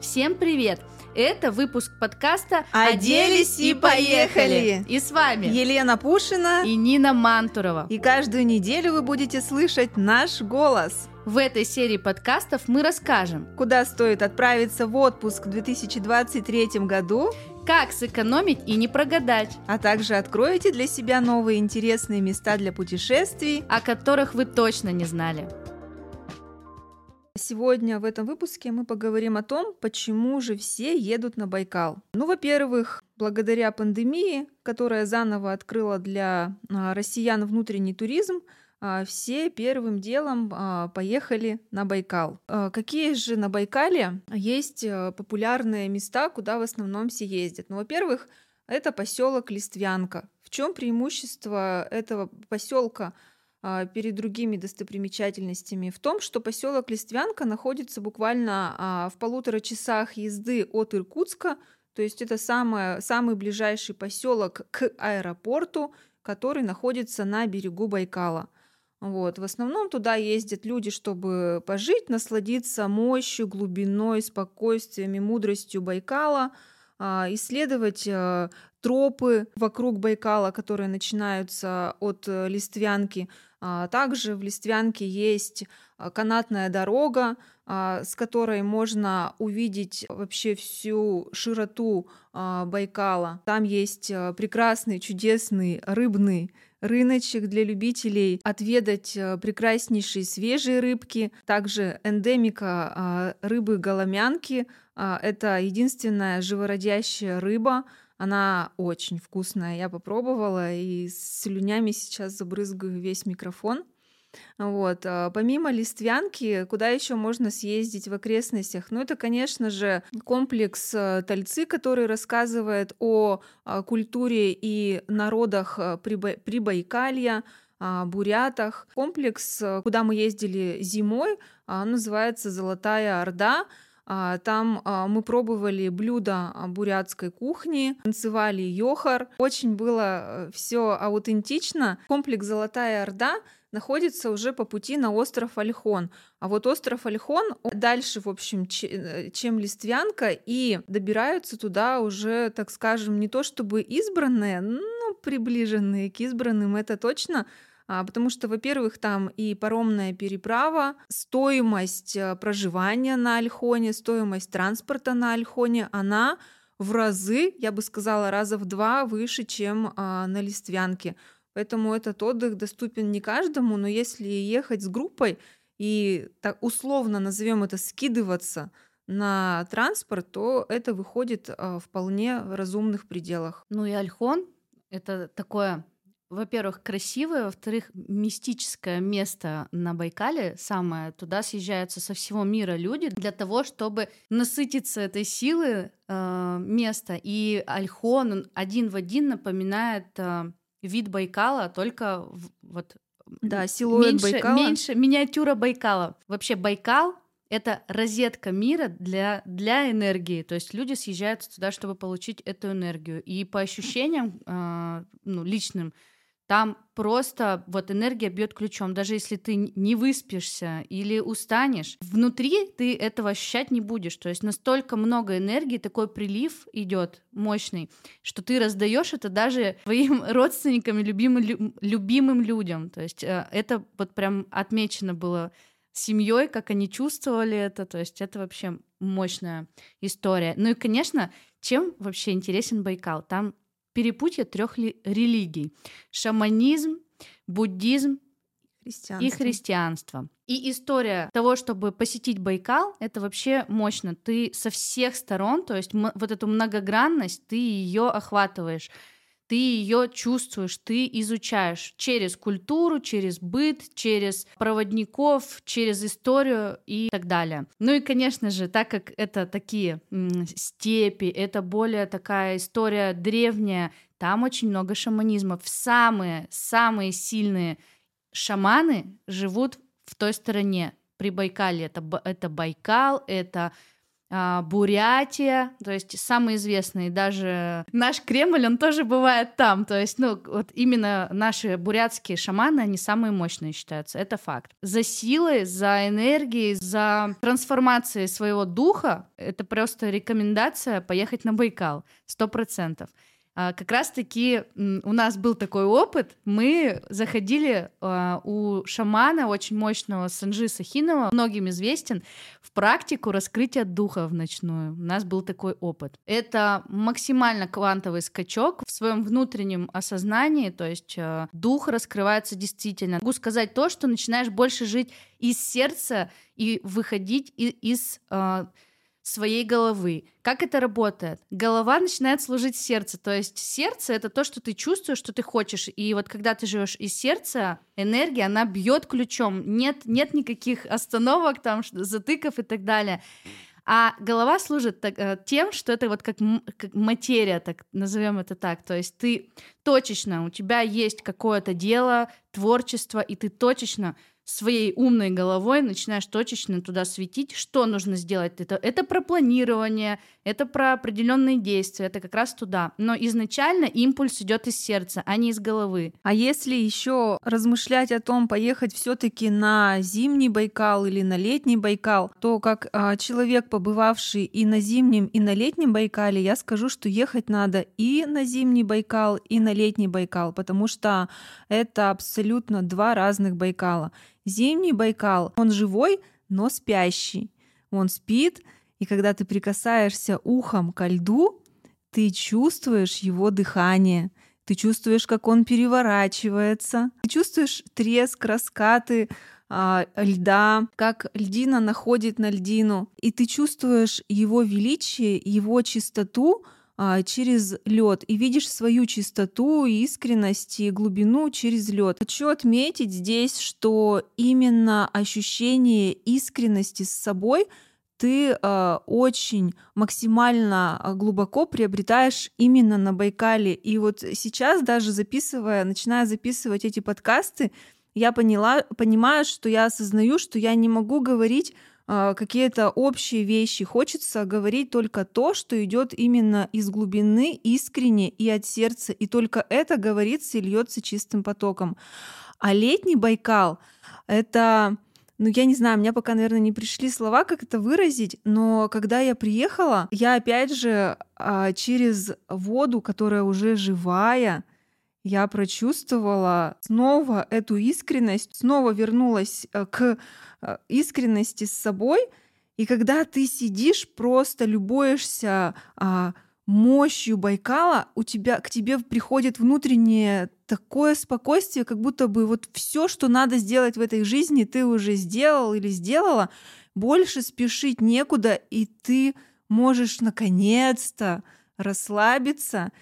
Всем привет! Это выпуск подкаста «Оделись и поехали!» И с вами Елена Пушина и Нина Мантурова. И каждую неделю вы будете слышать наш голос. В этой серии подкастов мы расскажем, куда стоит отправиться в отпуск в 2023 году, как сэкономить и не прогадать, а также откроете для себя новые интересные места для путешествий, о которых вы точно не знали. Сегодня в этом выпуске мы поговорим о том, почему же все едут на Байкал. Ну, во-первых, благодаря пандемии, которая заново открыла для а, россиян внутренний туризм, а, все первым делом а, поехали на Байкал. Какие же на Байкале есть популярные места, куда в основном все ездят? Ну, во-первых, это поселок Листвянка. В чем преимущество этого поселка? А, перед другими достопримечательностями в том, что поселок Листвянка находится буквально а, в полутора часах езды от Иркутска, то есть это самое, самый ближайший поселок к аэропорту, который находится на берегу Байкала. Вот. В основном туда ездят люди, чтобы пожить, насладиться мощью, глубиной, спокойствием и мудростью Байкала, а, исследовать тропы вокруг Байкала, которые начинаются от э, Листвянки, а, также в Листвянке есть а, канатная дорога, а, с которой можно увидеть вообще всю широту Байкала. Там есть прекрасный, чудесный рыбный рыночек для любителей отведать прекраснейшие свежие рыбки, также эндемика рыбы голомянки. Это единственная живородящая рыба, она очень вкусная. Я попробовала и с слюнями сейчас забрызгаю весь микрофон. Вот. А, помимо Листвянки, куда еще можно съездить в окрестностях? Ну, это, конечно же, комплекс э, Тальцы, который рассказывает о а, культуре и народах Прибайкалья, бурятах. Комплекс, куда мы ездили зимой, называется «Золотая Орда». А, там а, мы пробовали блюда бурятской кухни, танцевали йохар. Очень было э, все аутентично. Комплекс «Золотая Орда» находится уже по пути на остров Альхон. А вот остров Альхон дальше, в общем, э, чем Листвянка, и добираются туда уже, так скажем, не то чтобы избранные, но приближенные к избранным, это точно, потому что, во-первых, там и паромная переправа, стоимость э, проживания на Альхоне, стоимость транспорта на Альхоне, она в разы, я бы сказала, раза в два выше, чем а, на Листвянке. Поэтому этот отдых доступен не каждому, но если ехать с группой и так условно назовем это скидываться на транспорт, то это выходит а, вполне в разумных пределах. Ну и Альхон это такое во-первых, красивое, во-вторых, мистическое место на Байкале самое. Туда съезжаются со всего мира люди для того, чтобы насытиться этой силы э, места. И Альхон он один в один напоминает э, вид Байкала, только в, вот да, силуэт меньше, Байкала. меньше миниатюра Байкала. Вообще Байкал это розетка мира для, для энергии. То есть люди съезжаются туда, чтобы получить эту энергию. И по ощущениям э, ну, личным, там просто вот энергия бьет ключом. Даже если ты не выспишься или устанешь, внутри ты этого ощущать не будешь. То есть настолько много энергии, такой прилив идет мощный, что ты раздаешь это даже своим родственникам и любимым, любимым людям. То есть э, это вот прям отмечено было семьей, как они чувствовали это. То есть это вообще мощная история. Ну и, конечно, чем вообще интересен Байкал? Там перепутье трех религий. Шаманизм, буддизм христианство. и христианство. И история того, чтобы посетить Байкал, это вообще мощно. Ты со всех сторон, то есть вот эту многогранность, ты ее охватываешь ты ее чувствуешь, ты изучаешь через культуру, через быт, через проводников, через историю и так далее. Ну и, конечно же, так как это такие степи, это более такая история древняя, там очень много шаманизма. Самые-самые сильные шаманы живут в той стороне. При Байкале это, это Байкал, это Бурятия, то есть самые известные, даже наш Кремль, он тоже бывает там, то есть, ну, вот именно наши бурятские шаманы, они самые мощные считаются, это факт. За силой, за энергией, за трансформацией своего духа, это просто рекомендация поехать на Байкал, сто процентов. А, как раз-таки у нас был такой опыт. Мы заходили а, у шамана очень мощного Санжи Сахинова, многим известен, в практику раскрытия духа в ночную. У нас был такой опыт. Это максимально квантовый скачок в своем внутреннем осознании, то есть а, дух раскрывается действительно. Могу сказать то, что начинаешь больше жить из сердца и выходить из своей головы. Как это работает? Голова начинает служить сердцу, то есть сердце это то, что ты чувствуешь, что ты хочешь, и вот когда ты живешь из сердца, энергия, она бьет ключом, нет, нет никаких остановок, там, затыков и так далее. А голова служит так, э, тем, что это вот как, как материя, так назовем это так. То есть ты точечно, у тебя есть какое-то дело, творчество, и ты точечно своей умной головой начинаешь точечно туда светить, что нужно сделать. Это, это про планирование, это про определенные действия, это как раз туда. Но изначально импульс идет из сердца, а не из головы. А если еще размышлять о том, поехать все-таки на зимний Байкал или на летний Байкал, то как а, человек, побывавший и на зимнем, и на летнем Байкале, я скажу, что ехать надо и на зимний Байкал, и на летний Байкал, потому что это абсолютно два разных Байкала. Зимний Байкал, он живой, но спящий. Он спит, и когда ты прикасаешься ухом ко льду, ты чувствуешь его дыхание, ты чувствуешь, как он переворачивается, ты чувствуешь треск, раскаты а, льда, как льдина находит на льдину, и ты чувствуешь его величие, его чистоту, через лед и видишь свою чистоту, искренность и глубину через лед. Хочу отметить здесь, что именно ощущение искренности с собой ты э, очень максимально глубоко приобретаешь именно на Байкале. И вот сейчас даже записывая, начиная записывать эти подкасты, я поняла, понимаю, что я осознаю, что я не могу говорить а, какие-то общие вещи. Хочется говорить только то, что идет именно из глубины, искренне и от сердца. И только это говорится и льется чистым потоком. А летний Байкал — это ну, я не знаю, у меня пока, наверное, не пришли слова, как это выразить, но когда я приехала, я опять же а, через воду, которая уже живая, я прочувствовала снова эту искренность, снова вернулась э, к э, искренности с собой. И когда ты сидишь, просто любуешься а, мощью Байкала, у тебя к тебе приходит внутреннее такое спокойствие, как будто бы вот все, что надо сделать в этой жизни, ты уже сделал или сделала, больше спешить некуда, и ты можешь наконец-то расслабиться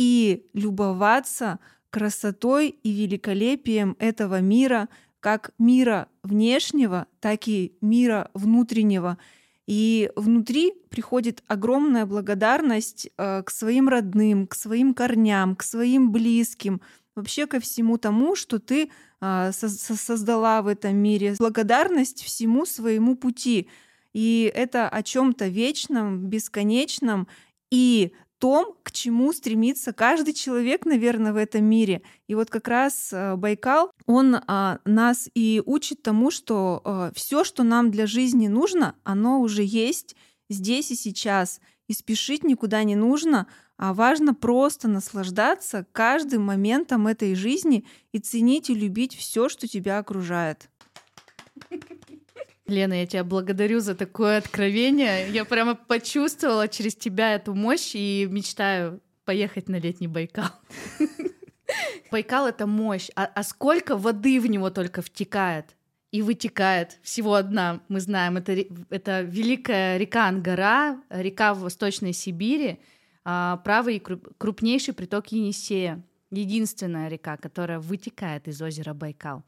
и любоваться красотой и великолепием этого мира, как мира внешнего, так и мира внутреннего. И внутри приходит огромная благодарность э, к своим родным, к своим корням, к своим близким, вообще ко всему тому, что ты э, создала в этом мире. Благодарность всему своему пути. И это о чем-то вечном, бесконечном. И том, к чему стремится каждый человек, наверное, в этом мире. И вот как раз э, Байкал, он а, нас и учит тому, что а, все, что нам для жизни нужно, оно уже есть здесь и сейчас. И спешить никуда не нужно, а важно просто наслаждаться каждым моментом этой жизни и ценить и любить все, что тебя окружает. Лена, я тебя благодарю за такое откровение. Я прямо почувствовала через тебя эту мощь и мечтаю поехать на летний Байкал. Байкал — это мощь. А, а сколько воды в него только втекает и вытекает. Всего одна, мы знаем. Это, это великая река Ангара, река в Восточной Сибири, а, правый и крупнейший приток Енисея. Единственная река, которая вытекает из озера Байкал.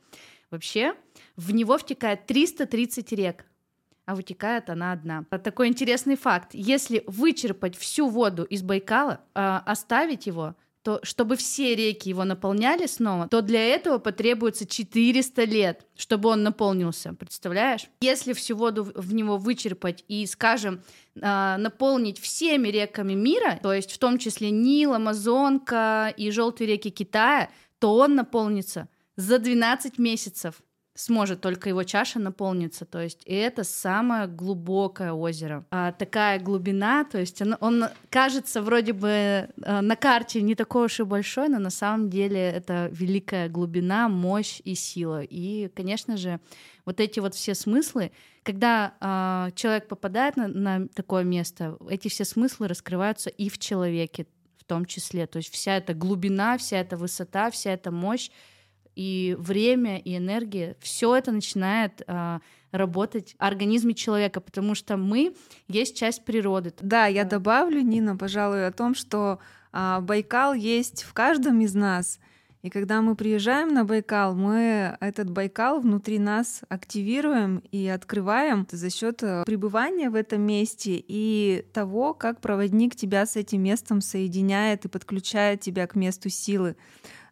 Вообще, в него втекает 330 рек, а вытекает она одна. Такой интересный факт. Если вычерпать всю воду из Байкала, э, оставить его, то чтобы все реки его наполняли снова, то для этого потребуется 400 лет, чтобы он наполнился, представляешь? Если всю воду в него вычерпать и, скажем, а, наполнить всеми реками мира, то есть в том числе Нил, Амазонка и желтые реки Китая, то он наполнится за 12 месяцев сможет только его чаша наполниться. То есть и это самое глубокое озеро. А такая глубина, то есть он, он кажется вроде бы э, на карте не такой уж и большой, но на самом деле это великая глубина, мощь и сила. И, конечно же, вот эти вот все смыслы, когда э, человек попадает на, на такое место, эти все смыслы раскрываются и в человеке в том числе. То есть вся эта глубина, вся эта высота, вся эта мощь и время, и энергия, все это начинает а, работать в организме человека, потому что мы есть часть природы. Да, я добавлю, Нина, пожалуй, о том, что а, Байкал есть в каждом из нас. И когда мы приезжаем на Байкал, мы этот Байкал внутри нас активируем и открываем за счет э, пребывания в этом месте и того, как проводник тебя с этим местом соединяет и подключает тебя к месту силы.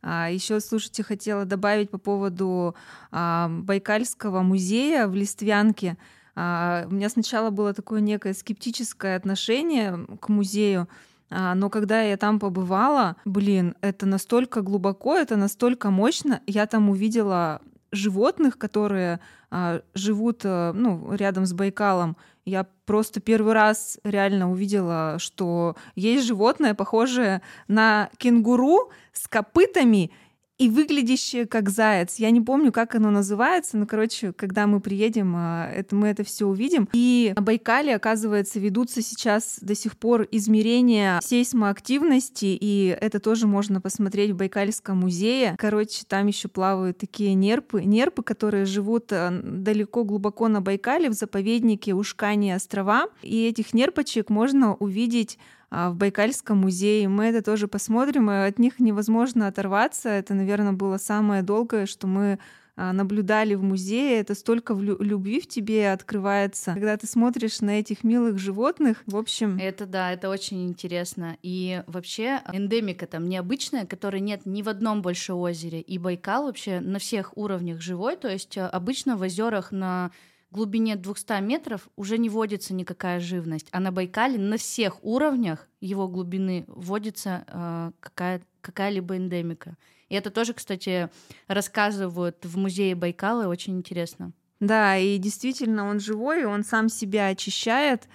А, Еще, слушайте, хотела добавить по поводу а, Байкальского музея в Листвянке. А, у меня сначала было такое некое скептическое отношение к музею, но когда я там побывала, блин, это настолько глубоко, это настолько мощно. Я там увидела животных, которые а, живут а, ну, рядом с Байкалом. Я просто первый раз реально увидела, что есть животное, похожее на кенгуру с копытами и выглядящее как заяц. Я не помню, как оно называется, но, короче, когда мы приедем, а, это, мы это все увидим. И на Байкале, оказывается, ведутся сейчас до сих пор измерения сейсмоактивности, и это тоже можно посмотреть в Байкальском музее. Короче, там еще плавают такие нерпы, нерпы, которые живут а, далеко глубоко на Байкале, в заповеднике Ушкани острова. И этих нерпочек можно увидеть в Байкальском музее. Мы это тоже посмотрим, и от них невозможно оторваться. Это, наверное, было самое долгое, что мы а, наблюдали в музее, это столько любви в тебе открывается, когда ты смотришь на этих милых животных. В общем... Это да, это очень интересно. И вообще эндемика там необычная, которой нет ни в одном больше озере. И Байкал вообще на всех уровнях живой, то есть а, обычно в озерах на глубине 200 метров уже не водится никакая живность, а на Байкале на всех уровнях его глубины вводится э, какая, какая-либо эндемика. И это тоже, кстати, рассказывают в музее Байкала, очень интересно. Да, и действительно он живой, он сам себя очищает,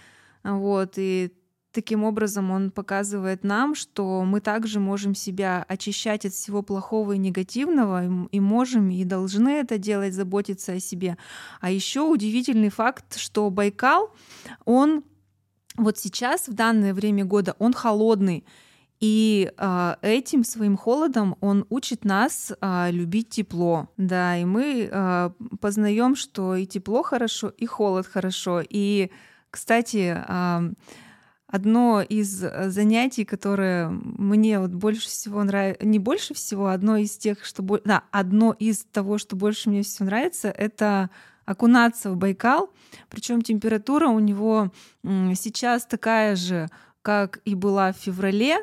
вот, и Таким образом, он показывает нам, что мы также можем себя очищать от всего плохого и негативного, и можем и должны это делать, заботиться о себе. А еще удивительный факт, что Байкал, он вот сейчас, в данное время года, он холодный. И э, этим своим холодом он учит нас э, любить тепло. Да, и мы э, познаем, что и тепло хорошо, и холод хорошо. И, кстати, э, одно из э, занятий, которое мне вот больше всего нравится, не больше всего, одно из тех, что... Да, одно из того, что больше мне всего нравится, это окунаться в Байкал. Причем температура у него сейчас такая же, как и была в феврале.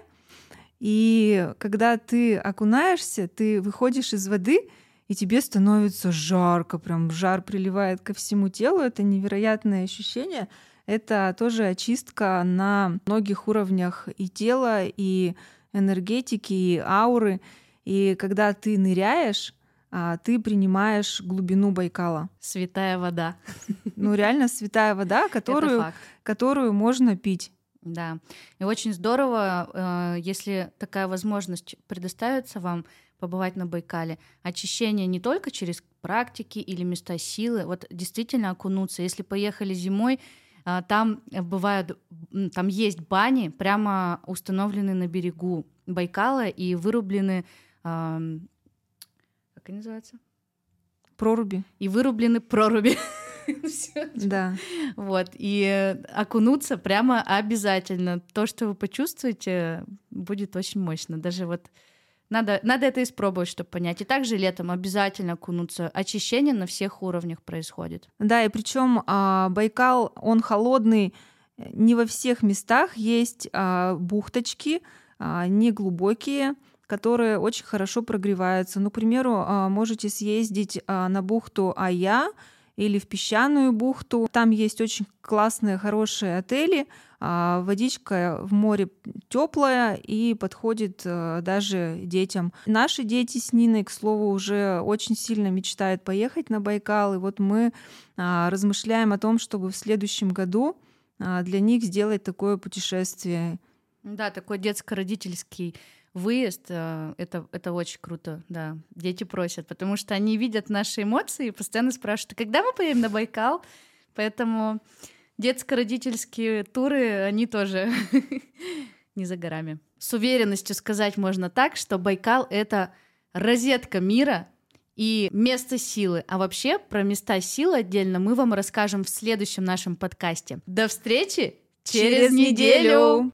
И когда ты окунаешься, ты выходишь из воды, и тебе становится жарко, прям жар приливает ко всему телу. Это невероятное ощущение это тоже очистка на многих уровнях и тела, и энергетики, и ауры. И когда ты ныряешь, а, ты принимаешь глубину Байкала. Святая вода. Ну, реально святая вода, которую, которую можно пить. Да. И очень здорово, э, если такая возможность предоставится вам побывать на Байкале. Очищение не только через практики или места силы, вот действительно окунуться. Если поехали зимой, там бывают, там есть бани, прямо установлены на берегу Байкала и вырублены, как они называются? Проруби. И вырублены проруби. Да. Вот. И окунуться прямо обязательно. То, что вы почувствуете, будет очень мощно. Даже вот надо, надо это испробовать, чтобы понять. И также летом обязательно окунуться. Очищение на всех уровнях происходит. Да, и причем а, Байкал, он холодный, не во всех местах есть а, бухточки, а, неглубокие, которые очень хорошо прогреваются. Ну, к примеру, а, можете съездить на бухту Ая или в песчаную бухту. Там есть очень классные, хорошие отели. Водичка в море теплая и подходит даже детям. Наши дети с Ниной, к слову, уже очень сильно мечтают поехать на Байкал. И вот мы размышляем о том, чтобы в следующем году для них сделать такое путешествие. Да, такой детско-родительский выезд, э, это, это очень круто, да. Дети просят, потому что они видят наши эмоции и постоянно спрашивают, когда мы поедем на Байкал? Поэтому детско-родительские туры, они тоже не за горами. С уверенностью сказать можно так, что Байкал — это розетка мира и место силы. А вообще про места силы отдельно мы вам расскажем в следующем нашем подкасте. До встречи через, через неделю!